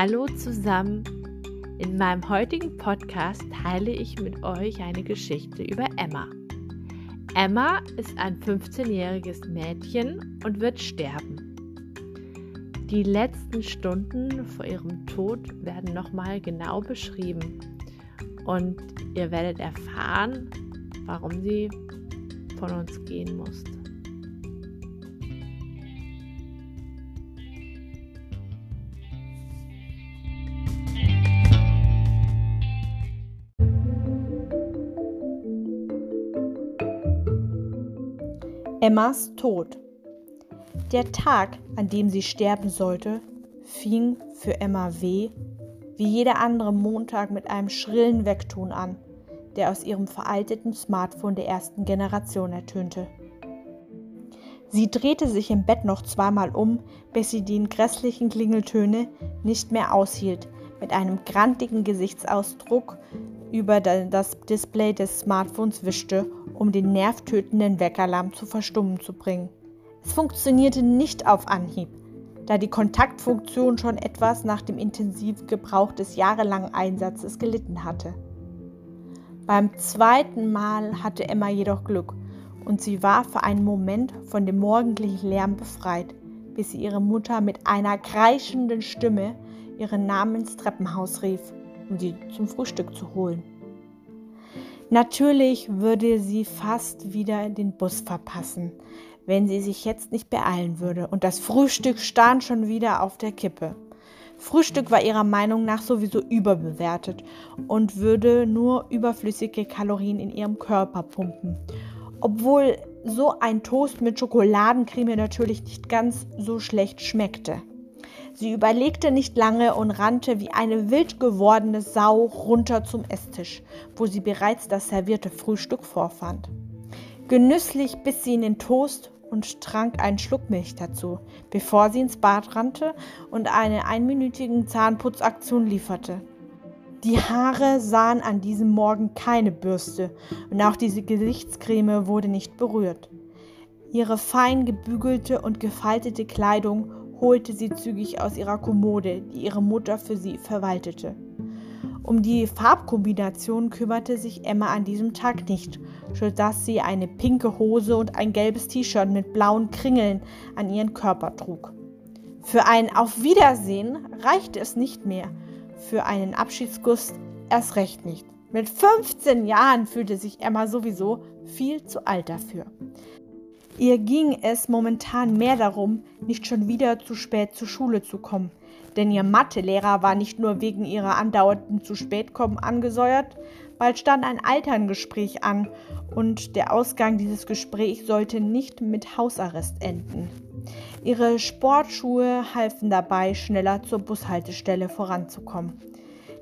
Hallo zusammen. In meinem heutigen Podcast teile ich mit euch eine Geschichte über Emma. Emma ist ein 15-jähriges Mädchen und wird sterben. Die letzten Stunden vor ihrem Tod werden nochmal genau beschrieben und ihr werdet erfahren, warum sie von uns gehen musste. Emmas Tod. Der Tag, an dem sie sterben sollte, fing für Emma W. wie jeder andere Montag mit einem schrillen Weckton an, der aus ihrem veralteten Smartphone der ersten Generation ertönte. Sie drehte sich im Bett noch zweimal um, bis sie die grässlichen Klingeltöne nicht mehr aushielt. Mit einem grantigen Gesichtsausdruck über das Display des Smartphones wischte, um den nervtötenden Weckerlamm zu verstummen zu bringen. Es funktionierte nicht auf Anhieb, da die Kontaktfunktion schon etwas nach dem intensiven Gebrauch des jahrelangen Einsatzes gelitten hatte. Beim zweiten Mal hatte Emma jedoch Glück und sie war für einen Moment von dem morgendlichen Lärm befreit, bis sie ihre Mutter mit einer kreischenden Stimme ihren Namen ins Treppenhaus rief um sie zum Frühstück zu holen. Natürlich würde sie fast wieder den Bus verpassen, wenn sie sich jetzt nicht beeilen würde, und das Frühstück stand schon wieder auf der Kippe. Frühstück war ihrer Meinung nach sowieso überbewertet und würde nur überflüssige Kalorien in ihrem Körper pumpen. Obwohl so ein Toast mit Schokoladencreme natürlich nicht ganz so schlecht schmeckte. Sie überlegte nicht lange und rannte wie eine wild gewordene Sau runter zum Esstisch, wo sie bereits das servierte Frühstück vorfand. Genüsslich biss sie in den Toast und trank einen Schluck Milch dazu, bevor sie ins Bad rannte und eine einminütige Zahnputzaktion lieferte. Die Haare sahen an diesem Morgen keine Bürste und auch diese Gesichtscreme wurde nicht berührt. Ihre fein gebügelte und gefaltete Kleidung holte sie zügig aus ihrer Kommode, die ihre Mutter für sie verwaltete. Um die Farbkombination kümmerte sich Emma an diesem Tag nicht, sodass sie eine pinke Hose und ein gelbes T-Shirt mit blauen Kringeln an ihren Körper trug. Für ein Auf Wiedersehen reichte es nicht mehr, für einen Abschiedsguss erst recht nicht. Mit 15 Jahren fühlte sich Emma sowieso viel zu alt dafür. Ihr ging es momentan mehr darum, nicht schon wieder zu spät zur Schule zu kommen. Denn ihr Mathelehrer war nicht nur wegen ihrer andauernden zu spät kommen angesäuert, bald stand ein Alterngespräch an und der Ausgang dieses Gesprächs sollte nicht mit Hausarrest enden. Ihre Sportschuhe halfen dabei, schneller zur Bushaltestelle voranzukommen.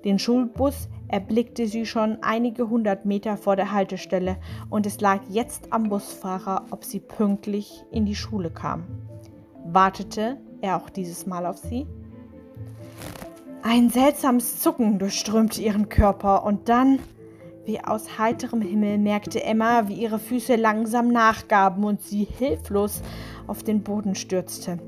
Den Schulbus erblickte sie schon einige hundert Meter vor der Haltestelle und es lag jetzt am Busfahrer, ob sie pünktlich in die Schule kam. Wartete er auch dieses Mal auf sie? Ein seltsames Zucken durchströmte ihren Körper und dann, wie aus heiterem Himmel, merkte Emma, wie ihre Füße langsam nachgaben und sie hilflos auf den Boden stürzte.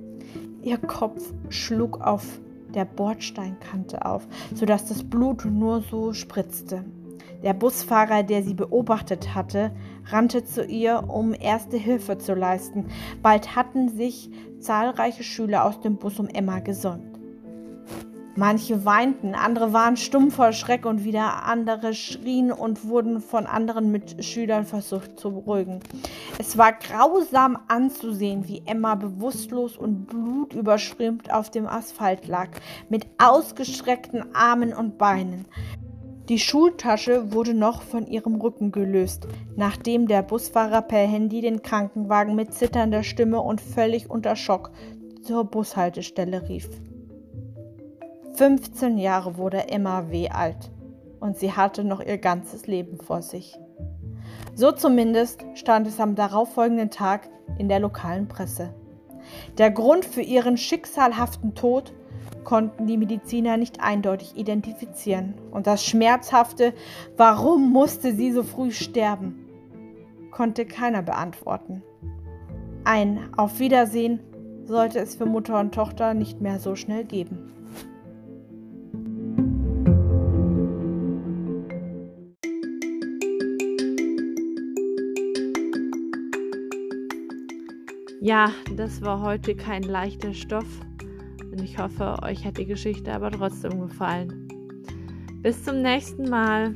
Ihr Kopf schlug auf der Bordsteinkante auf, sodass das Blut nur so spritzte. Der Busfahrer, der sie beobachtet hatte, rannte zu ihr, um erste Hilfe zu leisten. Bald hatten sich zahlreiche Schüler aus dem Bus um Emma gesäumt. Manche weinten, andere waren stumm vor Schreck und wieder andere schrien und wurden von anderen Mitschülern versucht zu beruhigen. Es war grausam anzusehen, wie Emma bewusstlos und blutüberströmt auf dem Asphalt lag, mit ausgestreckten Armen und Beinen. Die Schultasche wurde noch von ihrem Rücken gelöst, nachdem der Busfahrer per Handy den Krankenwagen mit zitternder Stimme und völlig unter Schock zur Bushaltestelle rief. 15 Jahre wurde Emma W. alt und sie hatte noch ihr ganzes Leben vor sich. So zumindest stand es am darauffolgenden Tag in der lokalen Presse. Der Grund für ihren schicksalhaften Tod konnten die Mediziner nicht eindeutig identifizieren. Und das Schmerzhafte, warum musste sie so früh sterben, konnte keiner beantworten. Ein Auf Wiedersehen sollte es für Mutter und Tochter nicht mehr so schnell geben. Ja, das war heute kein leichter Stoff und ich hoffe, euch hat die Geschichte aber trotzdem gefallen. Bis zum nächsten Mal.